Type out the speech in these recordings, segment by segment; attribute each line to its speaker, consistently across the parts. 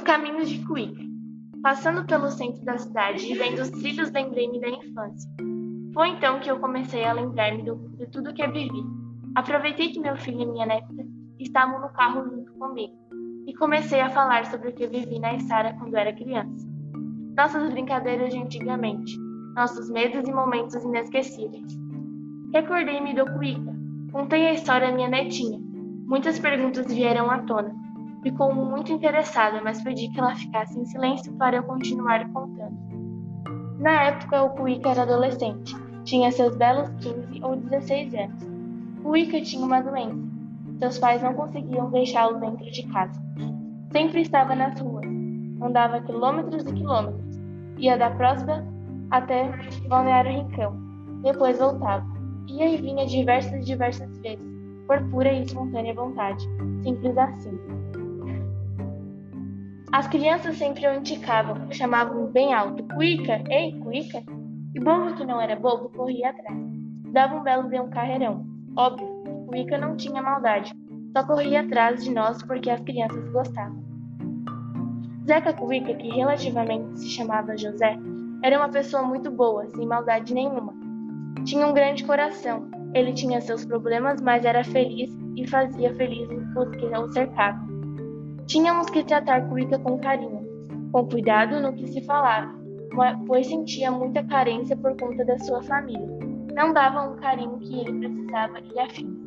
Speaker 1: caminhos de Cuíca. Passando pelo centro da cidade e vendo os trilhos, lembrei-me da infância. Foi então que eu comecei a lembrar-me de tudo que vivi. Aproveitei que meu filho e minha neta estavam no carro junto comigo e comecei a falar sobre o que vivi na Estara quando era criança. Nossas brincadeiras de antigamente, nossos medos e momentos inesquecíveis. Recordei-me do Cuíca. Contei a história à minha netinha. Muitas perguntas vieram à tona. Ficou muito interessada, mas pedi que ela ficasse em silêncio para eu continuar contando. Na época, o Cuíca era adolescente. Tinha seus belos 15 ou 16 anos. O Ica tinha uma doença. Seus pais não conseguiam deixá-lo dentro de casa. Sempre estava nas ruas. Andava quilômetros e quilômetros. Ia da próxima até Balneário Rincão. Depois voltava. Ia e vinha diversas e diversas vezes, por pura e espontânea vontade. Simples assim. As crianças sempre o indicavam, chamavam bem alto: Cuica, ei, Cuica! E Bobo, que não era bobo, corria atrás. Dava um belo de um carreirão. Óbvio, o Ica não tinha maldade, só corria atrás de nós porque as crianças gostavam. Zeca Cuica, que relativamente se chamava José, era uma pessoa muito boa, sem maldade nenhuma. Tinha um grande coração. Ele tinha seus problemas, mas era feliz e fazia feliz os que o cercavam. Tínhamos que tratar Cuica com carinho, com cuidado no que se falava, pois sentia muita carência por conta da sua família. Não dava o carinho que ele precisava e afim.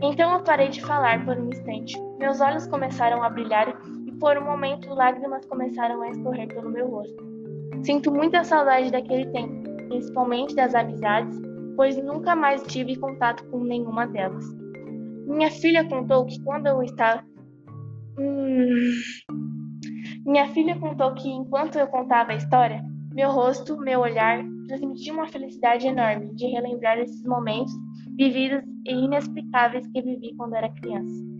Speaker 1: Então eu parei de falar por um instante. Meus olhos começaram a brilhar e por um momento lágrimas começaram a escorrer pelo meu rosto. Sinto muita saudade daquele tempo, principalmente das amizades, pois nunca mais tive contato com nenhuma delas. Minha filha contou que quando eu estava. Minha filha contou que enquanto eu contava a história, meu rosto, meu olhar transmitia uma felicidade enorme de relembrar esses momentos vividos e inexplicáveis que vivi quando era criança.